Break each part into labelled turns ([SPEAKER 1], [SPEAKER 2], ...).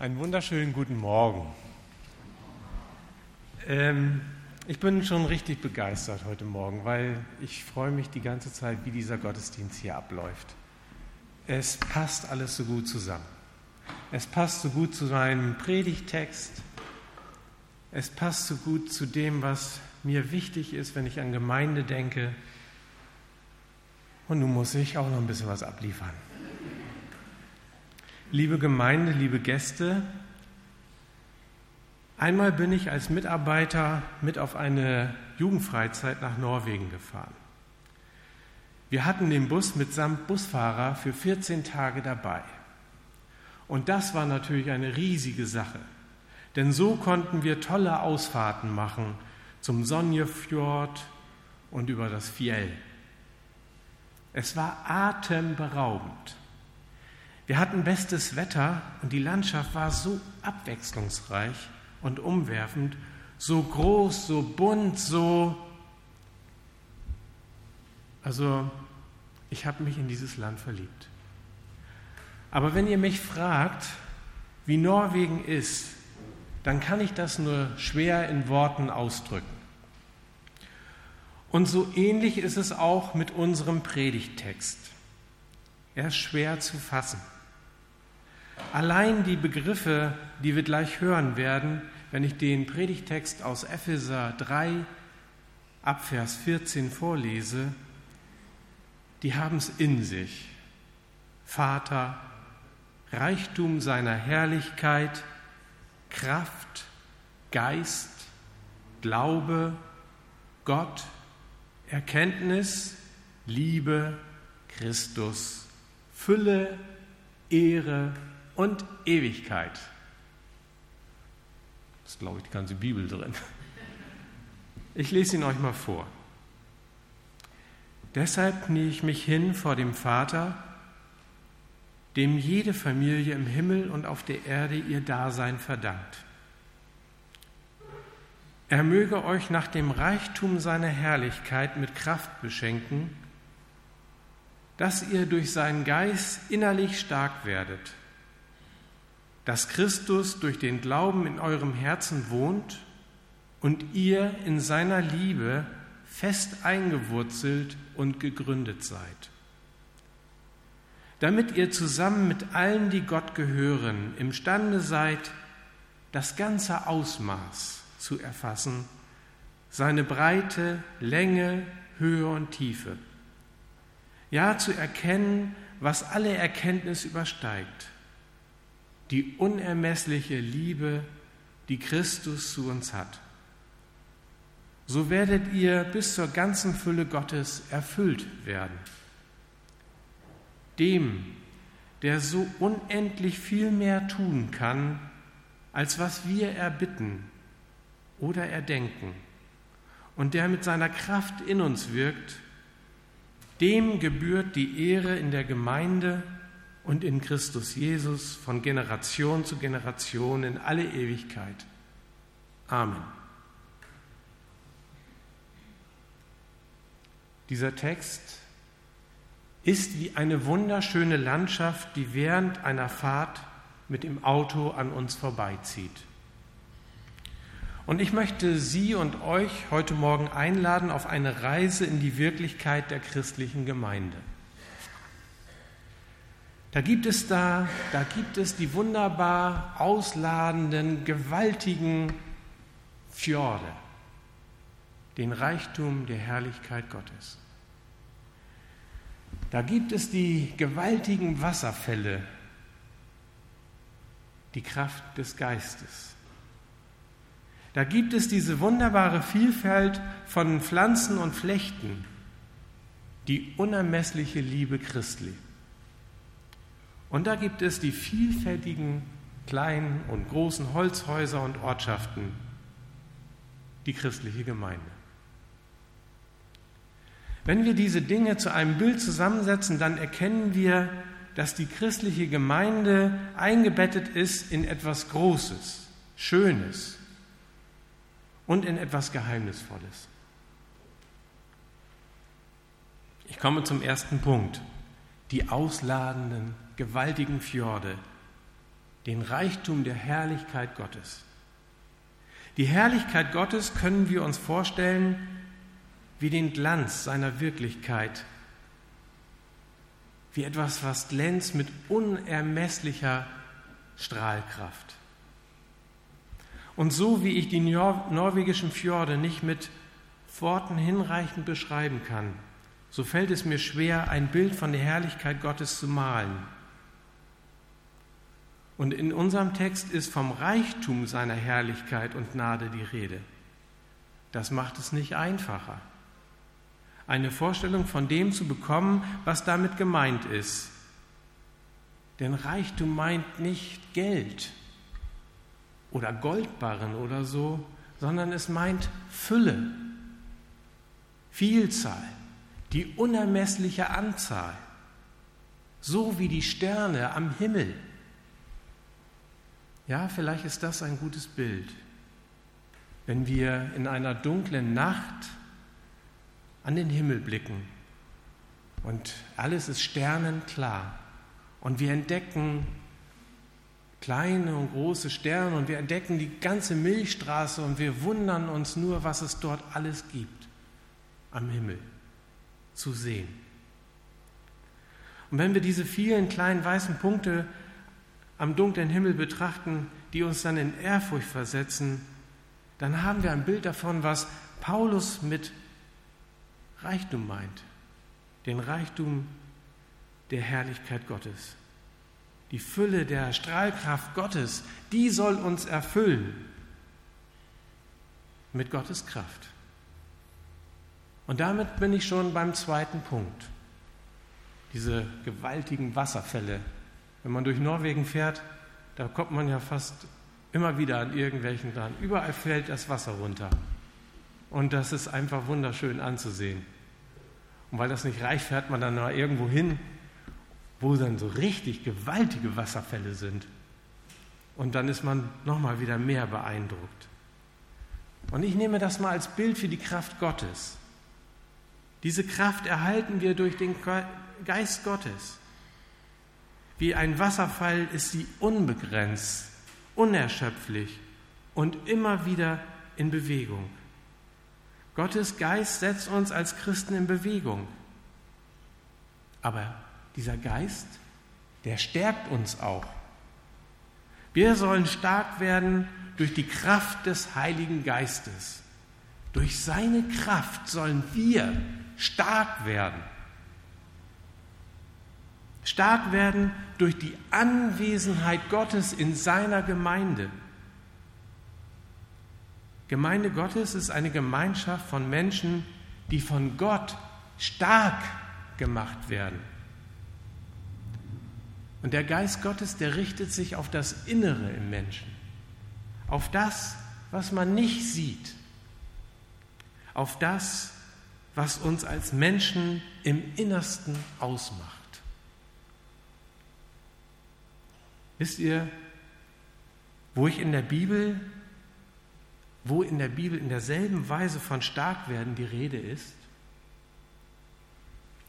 [SPEAKER 1] Einen wunderschönen guten Morgen. Ähm, ich bin schon richtig begeistert heute Morgen, weil ich freue mich die ganze Zeit, wie dieser Gottesdienst hier abläuft. Es passt alles so gut zusammen. Es passt so gut zu meinem Predigtext. Es passt so gut zu dem, was mir wichtig ist, wenn ich an Gemeinde denke. Und nun muss ich auch noch ein bisschen was abliefern. Liebe Gemeinde, liebe Gäste, einmal bin ich als Mitarbeiter mit auf eine Jugendfreizeit nach Norwegen gefahren. Wir hatten den Bus mitsamt Busfahrer für 14 Tage dabei. Und das war natürlich eine riesige Sache, denn so konnten wir tolle Ausfahrten machen zum Sonjefjord und über das Fjell. Es war atemberaubend. Wir hatten bestes Wetter und die Landschaft war so abwechslungsreich und umwerfend, so groß, so bunt, so... Also ich habe mich in dieses Land verliebt. Aber wenn ihr mich fragt, wie Norwegen ist, dann kann ich das nur schwer in Worten ausdrücken. Und so ähnlich ist es auch mit unserem Predigtext. Er ist schwer zu fassen. Allein die Begriffe, die wir gleich hören werden, wenn ich den Predigtext aus Epheser 3 ab Vers 14 vorlese, die haben es in sich. Vater, Reichtum seiner Herrlichkeit, Kraft, Geist, Glaube, Gott, Erkenntnis, Liebe, Christus, Fülle, Ehre, und Ewigkeit. Das ist, glaube ich, die ganze Bibel drin. Ich lese ihn euch mal vor. Deshalb knie ich mich hin vor dem Vater, dem jede Familie im Himmel und auf der Erde ihr Dasein verdankt. Er möge euch nach dem Reichtum seiner Herrlichkeit mit Kraft beschenken, dass ihr durch seinen Geist innerlich stark werdet dass Christus durch den Glauben in eurem Herzen wohnt und ihr in seiner Liebe fest eingewurzelt und gegründet seid. Damit ihr zusammen mit allen, die Gott gehören, imstande seid, das ganze Ausmaß zu erfassen, seine Breite, Länge, Höhe und Tiefe. Ja, zu erkennen, was alle Erkenntnis übersteigt die unermessliche Liebe, die Christus zu uns hat. So werdet ihr bis zur ganzen Fülle Gottes erfüllt werden. Dem, der so unendlich viel mehr tun kann, als was wir erbitten oder erdenken, und der mit seiner Kraft in uns wirkt, dem gebührt die Ehre in der Gemeinde und in Christus Jesus von Generation zu Generation in alle Ewigkeit. Amen. Dieser Text ist wie eine wunderschöne Landschaft, die während einer Fahrt mit dem Auto an uns vorbeizieht. Und ich möchte Sie und euch heute Morgen einladen auf eine Reise in die Wirklichkeit der christlichen Gemeinde. Da gibt es da, da gibt es die wunderbar ausladenden, gewaltigen Fjorde, den Reichtum der Herrlichkeit Gottes. Da gibt es die gewaltigen Wasserfälle, die Kraft des Geistes. Da gibt es diese wunderbare Vielfalt von Pflanzen und Flechten, die unermessliche Liebe Christi. Und da gibt es die vielfältigen kleinen und großen Holzhäuser und Ortschaften, die christliche Gemeinde. Wenn wir diese Dinge zu einem Bild zusammensetzen, dann erkennen wir, dass die christliche Gemeinde eingebettet ist in etwas Großes, Schönes und in etwas Geheimnisvolles. Ich komme zum ersten Punkt, die ausladenden gewaltigen Fjorde, den Reichtum der Herrlichkeit Gottes. Die Herrlichkeit Gottes können wir uns vorstellen wie den Glanz seiner Wirklichkeit, wie etwas, was glänzt mit unermesslicher Strahlkraft. Und so wie ich die norwegischen Fjorde nicht mit Worten hinreichend beschreiben kann, so fällt es mir schwer, ein Bild von der Herrlichkeit Gottes zu malen. Und in unserem Text ist vom Reichtum seiner Herrlichkeit und Gnade die Rede. Das macht es nicht einfacher. Eine Vorstellung von dem zu bekommen, was damit gemeint ist. Denn Reichtum meint nicht Geld oder Goldbarren oder so, sondern es meint Fülle, Vielzahl, die unermessliche Anzahl, so wie die Sterne am Himmel. Ja, vielleicht ist das ein gutes Bild, wenn wir in einer dunklen Nacht an den Himmel blicken und alles ist sternenklar und wir entdecken kleine und große Sterne und wir entdecken die ganze Milchstraße und wir wundern uns nur, was es dort alles gibt am Himmel zu sehen. Und wenn wir diese vielen kleinen weißen Punkte am dunklen Himmel betrachten, die uns dann in Ehrfurcht versetzen, dann haben wir ein Bild davon, was Paulus mit Reichtum meint. Den Reichtum der Herrlichkeit Gottes. Die Fülle der Strahlkraft Gottes, die soll uns erfüllen mit Gottes Kraft. Und damit bin ich schon beim zweiten Punkt. Diese gewaltigen Wasserfälle, wenn man durch Norwegen fährt, da kommt man ja fast immer wieder an irgendwelchen dran. Überall fällt das Wasser runter. Und das ist einfach wunderschön anzusehen. Und weil das nicht reicht, fährt man dann mal irgendwo hin, wo dann so richtig gewaltige Wasserfälle sind. Und dann ist man nochmal wieder mehr beeindruckt. Und ich nehme das mal als Bild für die Kraft Gottes. Diese Kraft erhalten wir durch den Geist Gottes. Wie ein Wasserfall ist sie unbegrenzt, unerschöpflich und immer wieder in Bewegung. Gottes Geist setzt uns als Christen in Bewegung. Aber dieser Geist, der stärkt uns auch. Wir sollen stark werden durch die Kraft des Heiligen Geistes. Durch seine Kraft sollen wir stark werden. Stark werden durch die Anwesenheit Gottes in seiner Gemeinde. Gemeinde Gottes ist eine Gemeinschaft von Menschen, die von Gott stark gemacht werden. Und der Geist Gottes, der richtet sich auf das Innere im Menschen, auf das, was man nicht sieht, auf das, was uns als Menschen im Innersten ausmacht. Wisst ihr, wo ich in der Bibel, wo in der Bibel in derselben Weise von Starkwerden die Rede ist?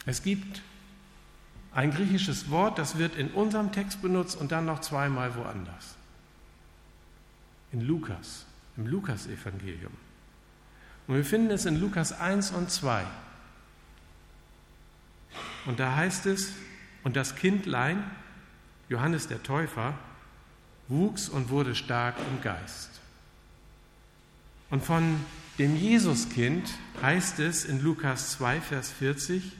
[SPEAKER 1] Es gibt ein griechisches Wort, das wird in unserem Text benutzt und dann noch zweimal woanders. In Lukas, im Lukas-Evangelium. Und wir finden es in Lukas 1 und 2. Und da heißt es, und das Kindlein, Johannes der Täufer, wuchs und wurde stark im Geist. Und von dem Jesuskind heißt es in Lukas 2, Vers 40,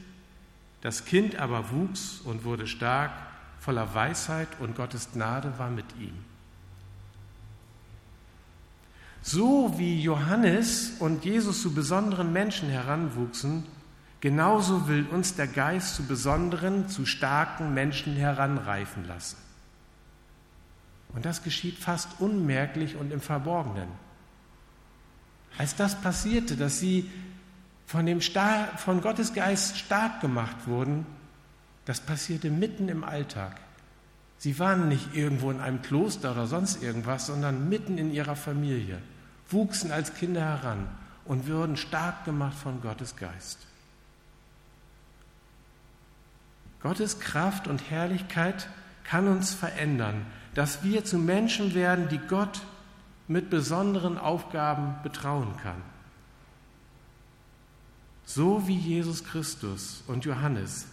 [SPEAKER 1] das Kind aber wuchs und wurde stark, voller Weisheit und Gottes Gnade war mit ihm. So wie Johannes und Jesus zu besonderen Menschen heranwuchsen, Genauso will uns der Geist zu besonderen, zu starken Menschen heranreifen lassen. Und das geschieht fast unmerklich und im Verborgenen. Als das passierte, dass sie von, dem Star von Gottes Geist stark gemacht wurden, das passierte mitten im Alltag. Sie waren nicht irgendwo in einem Kloster oder sonst irgendwas, sondern mitten in ihrer Familie, wuchsen als Kinder heran und wurden stark gemacht von Gottes Geist. Gottes Kraft und Herrlichkeit kann uns verändern, dass wir zu Menschen werden, die Gott mit besonderen Aufgaben betrauen kann. So wie Jesus Christus und Johannes,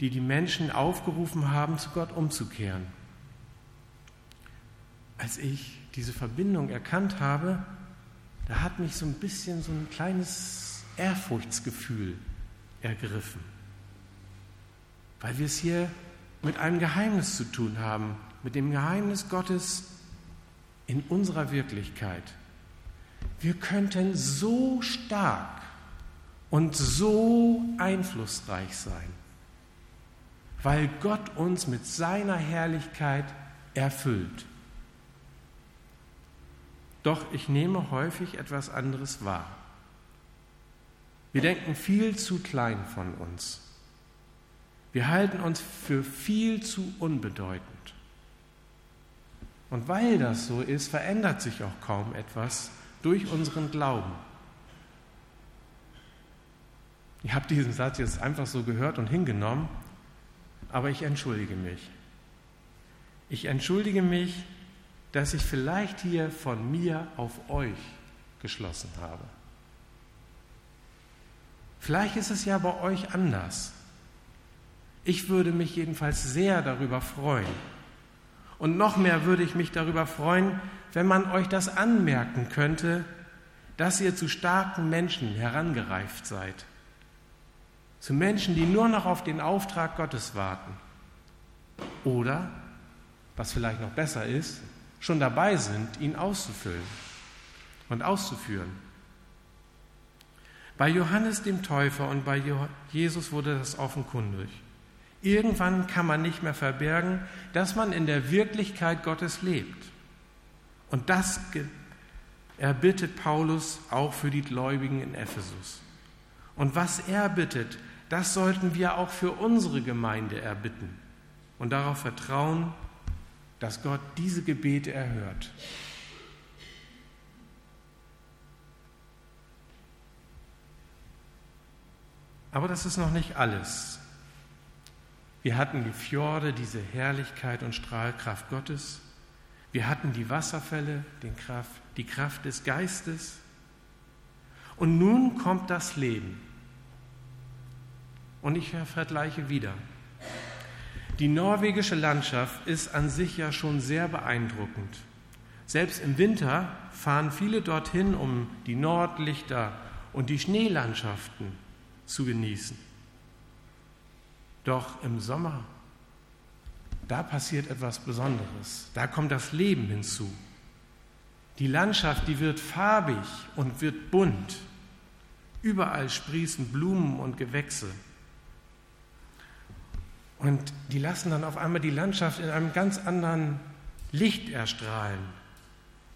[SPEAKER 1] die die Menschen aufgerufen haben, zu Gott umzukehren. Als ich diese Verbindung erkannt habe, da hat mich so ein bisschen so ein kleines Ehrfurchtsgefühl ergriffen, weil wir es hier mit einem Geheimnis zu tun haben, mit dem Geheimnis Gottes in unserer Wirklichkeit. Wir könnten so stark und so einflussreich sein, weil Gott uns mit seiner Herrlichkeit erfüllt. Doch ich nehme häufig etwas anderes wahr. Wir denken viel zu klein von uns. Wir halten uns für viel zu unbedeutend. Und weil das so ist, verändert sich auch kaum etwas durch unseren Glauben. Ich habe diesen Satz jetzt einfach so gehört und hingenommen, aber ich entschuldige mich. Ich entschuldige mich, dass ich vielleicht hier von mir auf euch geschlossen habe. Vielleicht ist es ja bei euch anders. Ich würde mich jedenfalls sehr darüber freuen. Und noch mehr würde ich mich darüber freuen, wenn man euch das anmerken könnte, dass ihr zu starken Menschen herangereift seid. Zu Menschen, die nur noch auf den Auftrag Gottes warten. Oder, was vielleicht noch besser ist, schon dabei sind, ihn auszufüllen und auszuführen. Bei Johannes dem Täufer und bei Jesus wurde das offenkundig. Irgendwann kann man nicht mehr verbergen, dass man in der Wirklichkeit Gottes lebt. Und das erbittet Paulus auch für die Gläubigen in Ephesus. Und was er bittet, das sollten wir auch für unsere Gemeinde erbitten und darauf vertrauen, dass Gott diese Gebete erhört. Aber das ist noch nicht alles. Wir hatten die Fjorde, diese Herrlichkeit und Strahlkraft Gottes. Wir hatten die Wasserfälle, Kraft, die Kraft des Geistes. Und nun kommt das Leben. Und ich vergleiche wieder. Die norwegische Landschaft ist an sich ja schon sehr beeindruckend. Selbst im Winter fahren viele dorthin, um die Nordlichter und die Schneelandschaften zu genießen. Doch im Sommer, da passiert etwas Besonderes. Da kommt das Leben hinzu. Die Landschaft, die wird farbig und wird bunt. Überall sprießen Blumen und Gewächse. Und die lassen dann auf einmal die Landschaft in einem ganz anderen Licht erstrahlen.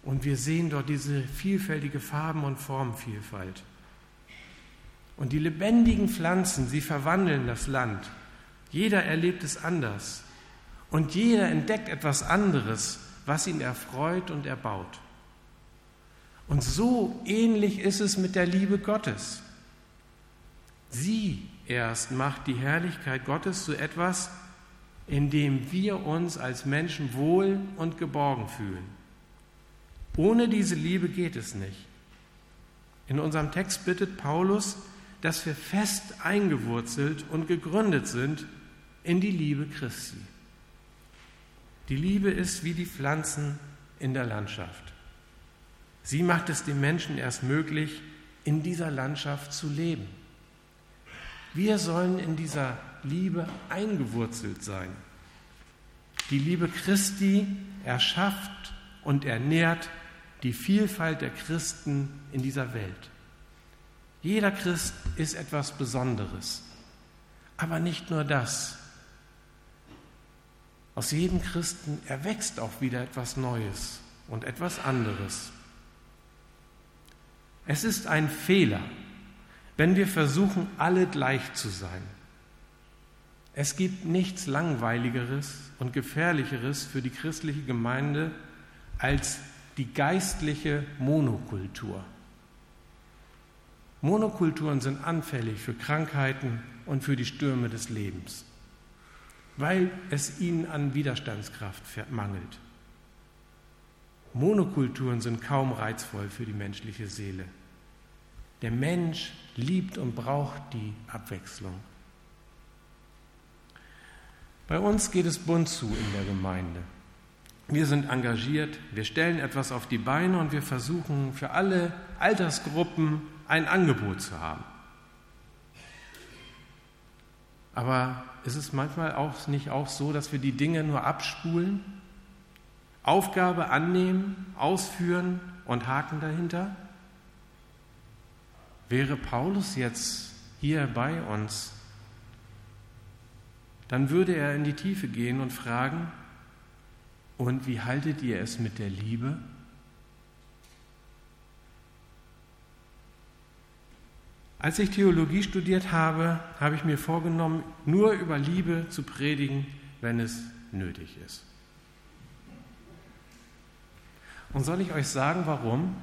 [SPEAKER 1] Und wir sehen dort diese vielfältige Farben- und Formvielfalt. Und die lebendigen Pflanzen, sie verwandeln das Land. Jeder erlebt es anders. Und jeder entdeckt etwas anderes, was ihn erfreut und erbaut. Und so ähnlich ist es mit der Liebe Gottes. Sie erst macht die Herrlichkeit Gottes zu etwas, in dem wir uns als Menschen wohl und geborgen fühlen. Ohne diese Liebe geht es nicht. In unserem Text bittet Paulus, dass wir fest eingewurzelt und gegründet sind in die Liebe Christi. Die Liebe ist wie die Pflanzen in der Landschaft. Sie macht es dem Menschen erst möglich, in dieser Landschaft zu leben. Wir sollen in dieser Liebe eingewurzelt sein. Die Liebe Christi erschafft und ernährt die Vielfalt der Christen in dieser Welt. Jeder Christ ist etwas Besonderes. Aber nicht nur das. Aus jedem Christen erwächst auch wieder etwas Neues und etwas anderes. Es ist ein Fehler, wenn wir versuchen, alle gleich zu sein. Es gibt nichts Langweiligeres und Gefährlicheres für die christliche Gemeinde als die geistliche Monokultur. Monokulturen sind anfällig für Krankheiten und für die Stürme des Lebens. Weil es ihnen an Widerstandskraft mangelt. Monokulturen sind kaum reizvoll für die menschliche Seele. Der Mensch liebt und braucht die Abwechslung. Bei uns geht es bunt zu in der Gemeinde. Wir sind engagiert, wir stellen etwas auf die Beine und wir versuchen für alle Altersgruppen ein Angebot zu haben. Aber ist es manchmal auch nicht auch so, dass wir die Dinge nur abspulen, Aufgabe annehmen, ausführen und Haken dahinter? Wäre Paulus jetzt hier bei uns, dann würde er in die Tiefe gehen und fragen, und wie haltet ihr es mit der Liebe? Als ich Theologie studiert habe, habe ich mir vorgenommen, nur über Liebe zu predigen, wenn es nötig ist. Und soll ich euch sagen, warum?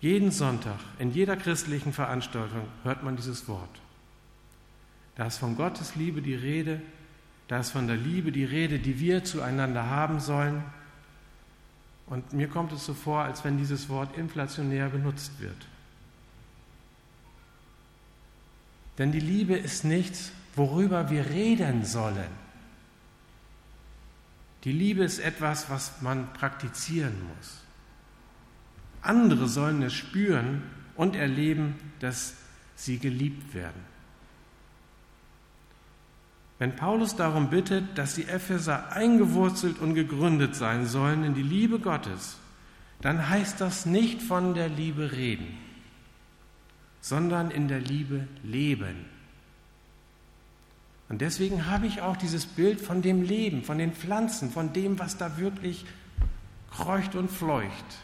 [SPEAKER 1] Jeden Sonntag, in jeder christlichen Veranstaltung hört man dieses Wort. Da ist von Gottes Liebe die Rede, da ist von der Liebe die Rede, die wir zueinander haben sollen. Und mir kommt es so vor, als wenn dieses Wort inflationär benutzt wird. Denn die Liebe ist nichts, worüber wir reden sollen. Die Liebe ist etwas, was man praktizieren muss. Andere sollen es spüren und erleben, dass sie geliebt werden. Wenn Paulus darum bittet, dass die Epheser eingewurzelt und gegründet sein sollen in die Liebe Gottes, dann heißt das nicht von der Liebe reden, sondern in der Liebe leben. Und deswegen habe ich auch dieses Bild von dem Leben, von den Pflanzen, von dem, was da wirklich kreucht und fleucht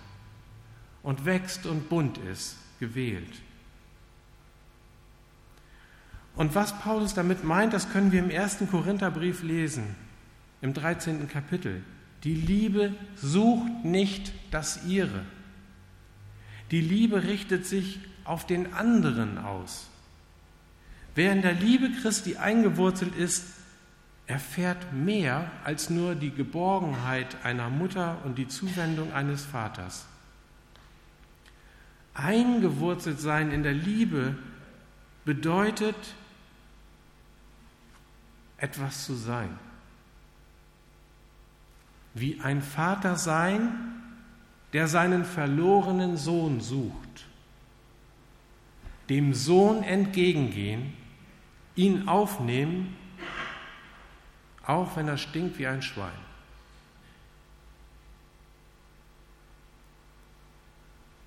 [SPEAKER 1] und wächst und bunt ist, gewählt. Und was Paulus damit meint, das können wir im ersten Korintherbrief lesen, im 13. Kapitel. Die Liebe sucht nicht das ihre. Die Liebe richtet sich auf den anderen aus. Wer in der Liebe Christi eingewurzelt ist, erfährt mehr als nur die Geborgenheit einer Mutter und die Zuwendung eines Vaters. Eingewurzelt sein in der Liebe bedeutet, etwas zu sein. Wie ein Vater sein, der seinen verlorenen Sohn sucht. Dem Sohn entgegengehen, ihn aufnehmen, auch wenn er stinkt wie ein Schwein.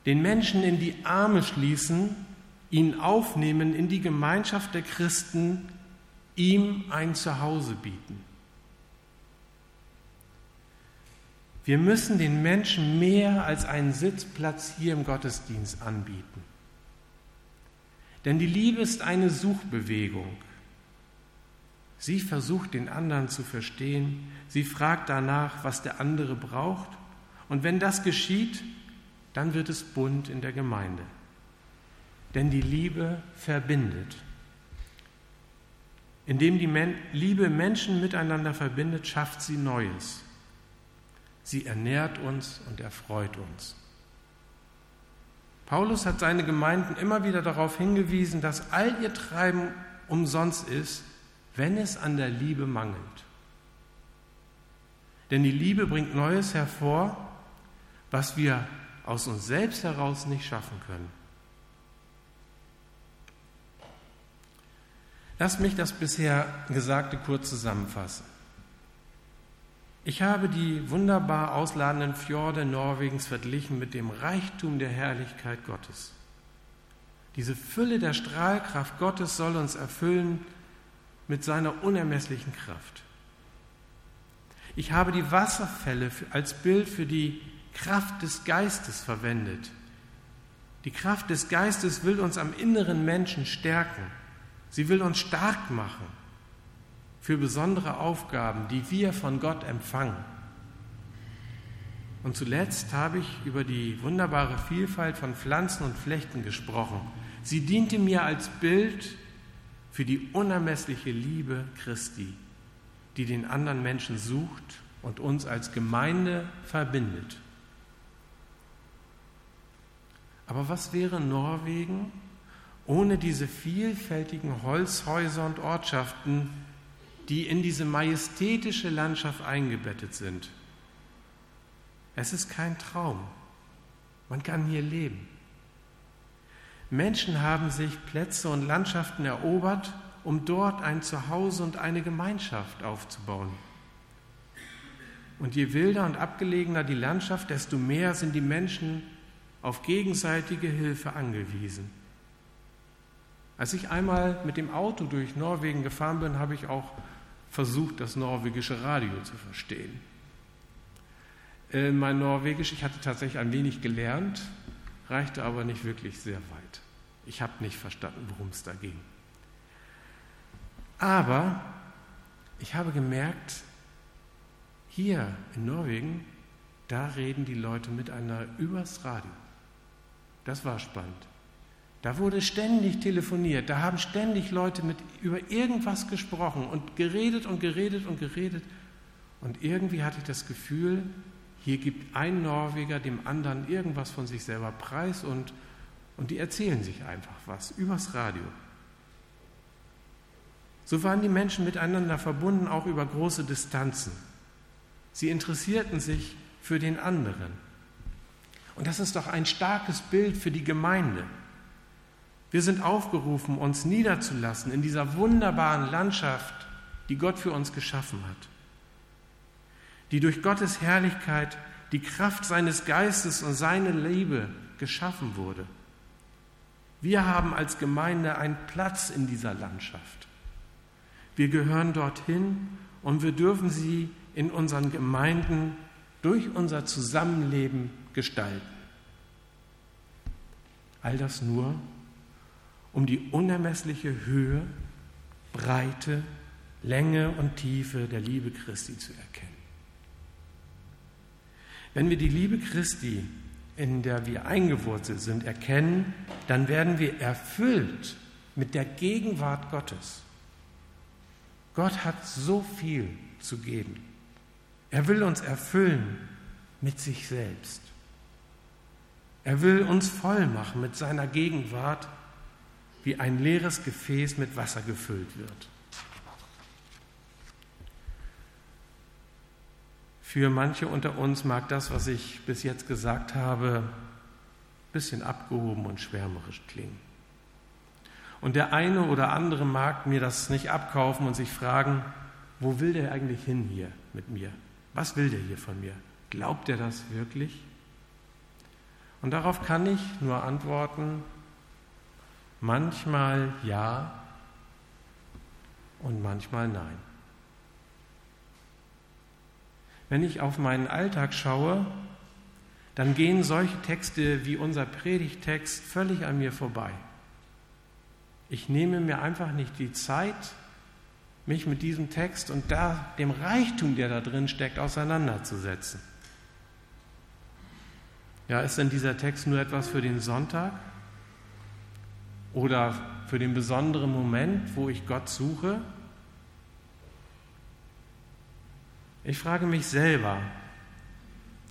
[SPEAKER 1] den Menschen in die Arme schließen, ihn aufnehmen in die Gemeinschaft der Christen, ihm ein Zuhause bieten. Wir müssen den Menschen mehr als einen Sitzplatz hier im Gottesdienst anbieten. Denn die Liebe ist eine Suchbewegung. Sie versucht den anderen zu verstehen, sie fragt danach, was der andere braucht, und wenn das geschieht, dann wird es bunt in der Gemeinde. Denn die Liebe verbindet. Indem die Men Liebe Menschen miteinander verbindet, schafft sie Neues. Sie ernährt uns und erfreut uns. Paulus hat seine Gemeinden immer wieder darauf hingewiesen, dass all ihr Treiben umsonst ist, wenn es an der Liebe mangelt. Denn die Liebe bringt Neues hervor, was wir aus uns selbst heraus nicht schaffen können. Lass mich das bisher Gesagte kurz zusammenfassen. Ich habe die wunderbar ausladenden Fjorde Norwegens verglichen mit dem Reichtum der Herrlichkeit Gottes. Diese Fülle der Strahlkraft Gottes soll uns erfüllen mit seiner unermesslichen Kraft. Ich habe die Wasserfälle als Bild für die Kraft des Geistes verwendet. Die Kraft des Geistes will uns am inneren Menschen stärken. Sie will uns stark machen für besondere Aufgaben, die wir von Gott empfangen. Und zuletzt habe ich über die wunderbare Vielfalt von Pflanzen und Flechten gesprochen. Sie diente mir als Bild für die unermessliche Liebe Christi, die den anderen Menschen sucht und uns als Gemeinde verbindet. Aber was wäre Norwegen ohne diese vielfältigen Holzhäuser und Ortschaften, die in diese majestätische Landschaft eingebettet sind? Es ist kein Traum. Man kann hier leben. Menschen haben sich Plätze und Landschaften erobert, um dort ein Zuhause und eine Gemeinschaft aufzubauen. Und je wilder und abgelegener die Landschaft, desto mehr sind die Menschen auf gegenseitige Hilfe angewiesen. Als ich einmal mit dem Auto durch Norwegen gefahren bin, habe ich auch versucht, das norwegische Radio zu verstehen. Äh, mein Norwegisch, ich hatte tatsächlich ein wenig gelernt, reichte aber nicht wirklich sehr weit. Ich habe nicht verstanden, worum es da ging. Aber ich habe gemerkt, hier in Norwegen, da reden die Leute miteinander übers Radio. Das war spannend. Da wurde ständig telefoniert, da haben ständig Leute mit über irgendwas gesprochen und geredet und geredet und geredet. Und irgendwie hatte ich das Gefühl, hier gibt ein Norweger dem anderen irgendwas von sich selber preis und, und die erzählen sich einfach was übers Radio. So waren die Menschen miteinander verbunden, auch über große Distanzen. Sie interessierten sich für den anderen. Und das ist doch ein starkes Bild für die Gemeinde. Wir sind aufgerufen, uns niederzulassen in dieser wunderbaren Landschaft, die Gott für uns geschaffen hat die durch Gottes Herrlichkeit, die Kraft seines Geistes und seine Liebe geschaffen wurde. Wir haben als Gemeinde einen Platz in dieser Landschaft. Wir gehören dorthin und wir dürfen sie in unseren Gemeinden durch unser Zusammenleben gestalten. All das nur, um die unermessliche Höhe, Breite, Länge und Tiefe der Liebe Christi zu erkennen. Wenn wir die Liebe Christi, in der wir eingewurzelt sind, erkennen, dann werden wir erfüllt mit der Gegenwart Gottes. Gott hat so viel zu geben. Er will uns erfüllen mit sich selbst. Er will uns voll machen mit seiner Gegenwart, wie ein leeres Gefäß mit Wasser gefüllt wird. Für manche unter uns mag das, was ich bis jetzt gesagt habe, ein bisschen abgehoben und schwärmerisch klingen. Und der eine oder andere mag mir das nicht abkaufen und sich fragen, wo will der eigentlich hin hier mit mir? Was will der hier von mir? Glaubt er das wirklich? Und darauf kann ich nur antworten, manchmal ja und manchmal nein. Wenn ich auf meinen Alltag schaue, dann gehen solche Texte wie unser Predigtext völlig an mir vorbei. Ich nehme mir einfach nicht die Zeit, mich mit diesem Text und da, dem Reichtum, der da drin steckt, auseinanderzusetzen. Ja, ist denn dieser Text nur etwas für den Sonntag oder für den besonderen Moment, wo ich Gott suche? Ich frage mich selber,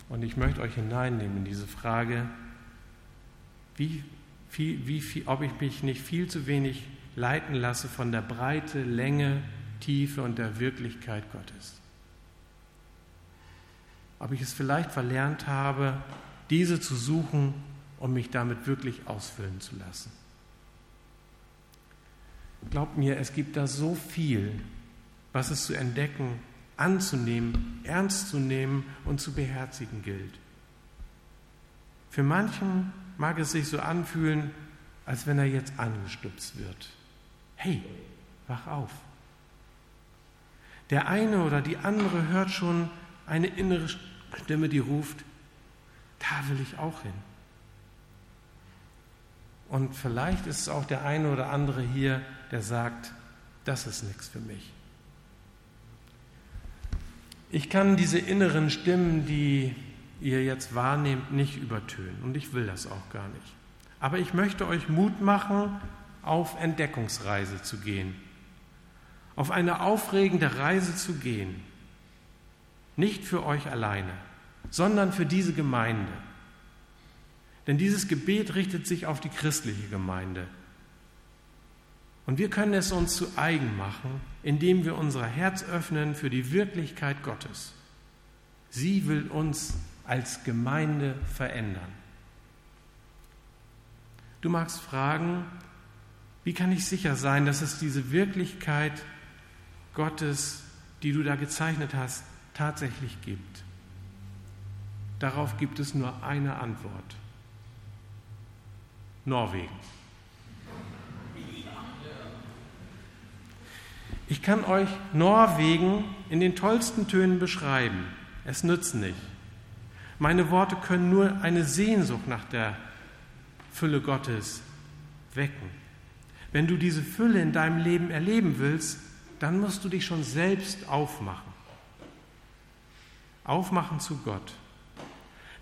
[SPEAKER 1] und ich möchte euch hineinnehmen in diese Frage, wie, viel, wie viel, ob ich mich nicht viel zu wenig leiten lasse von der Breite, Länge, Tiefe und der Wirklichkeit Gottes. Ob ich es vielleicht verlernt habe, diese zu suchen und mich damit wirklich ausfüllen zu lassen. Glaubt mir, es gibt da so viel, was es zu entdecken anzunehmen, ernst zu nehmen und zu beherzigen gilt. Für manchen mag es sich so anfühlen, als wenn er jetzt angestützt wird. Hey, wach auf. Der eine oder die andere hört schon eine innere Stimme, die ruft, da will ich auch hin. Und vielleicht ist es auch der eine oder andere hier, der sagt, das ist nichts für mich. Ich kann diese inneren Stimmen, die ihr jetzt wahrnehmt, nicht übertönen und ich will das auch gar nicht. Aber ich möchte euch Mut machen, auf Entdeckungsreise zu gehen. auf eine aufregende Reise zu gehen. Nicht für euch alleine, sondern für diese Gemeinde. Denn dieses Gebet richtet sich auf die christliche Gemeinde. Und wir können es uns zu eigen machen, indem wir unser Herz öffnen für die Wirklichkeit Gottes. Sie will uns als Gemeinde verändern. Du magst fragen, wie kann ich sicher sein, dass es diese Wirklichkeit Gottes, die du da gezeichnet hast, tatsächlich gibt? Darauf gibt es nur eine Antwort. Norwegen. Ich kann euch Norwegen in den tollsten Tönen beschreiben. Es nützt nicht. Meine Worte können nur eine Sehnsucht nach der Fülle Gottes wecken. Wenn du diese Fülle in deinem Leben erleben willst, dann musst du dich schon selbst aufmachen. Aufmachen zu Gott.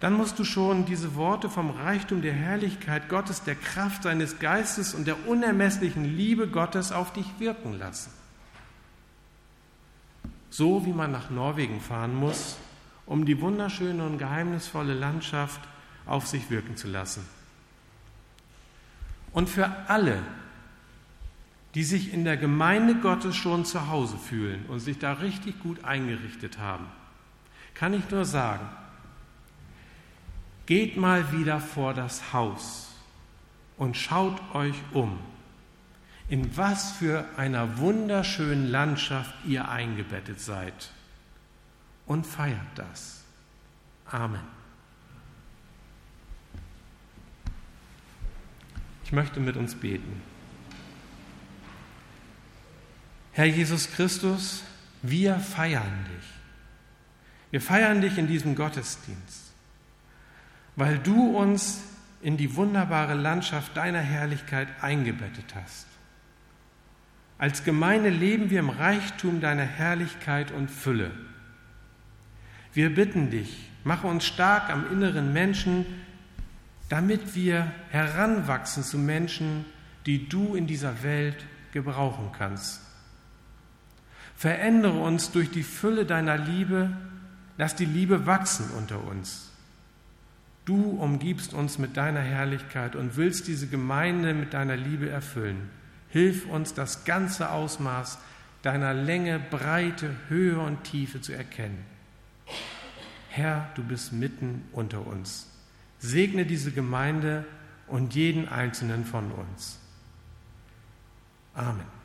[SPEAKER 1] Dann musst du schon diese Worte vom Reichtum der Herrlichkeit Gottes, der Kraft seines Geistes und der unermesslichen Liebe Gottes auf dich wirken lassen. So wie man nach Norwegen fahren muss, um die wunderschöne und geheimnisvolle Landschaft auf sich wirken zu lassen. Und für alle, die sich in der Gemeinde Gottes schon zu Hause fühlen und sich da richtig gut eingerichtet haben, kann ich nur sagen, geht mal wieder vor das Haus und schaut euch um in was für einer wunderschönen Landschaft ihr eingebettet seid. Und feiert das. Amen. Ich möchte mit uns beten. Herr Jesus Christus, wir feiern dich. Wir feiern dich in diesem Gottesdienst, weil du uns in die wunderbare Landschaft deiner Herrlichkeit eingebettet hast. Als Gemeinde leben wir im Reichtum deiner Herrlichkeit und Fülle. Wir bitten dich, mache uns stark am inneren Menschen, damit wir heranwachsen zu Menschen, die du in dieser Welt gebrauchen kannst. Verändere uns durch die Fülle deiner Liebe, lass die Liebe wachsen unter uns. Du umgibst uns mit deiner Herrlichkeit und willst diese Gemeinde mit deiner Liebe erfüllen. Hilf uns, das ganze Ausmaß deiner Länge, Breite, Höhe und Tiefe zu erkennen. Herr, du bist mitten unter uns. Segne diese Gemeinde und jeden einzelnen von uns. Amen.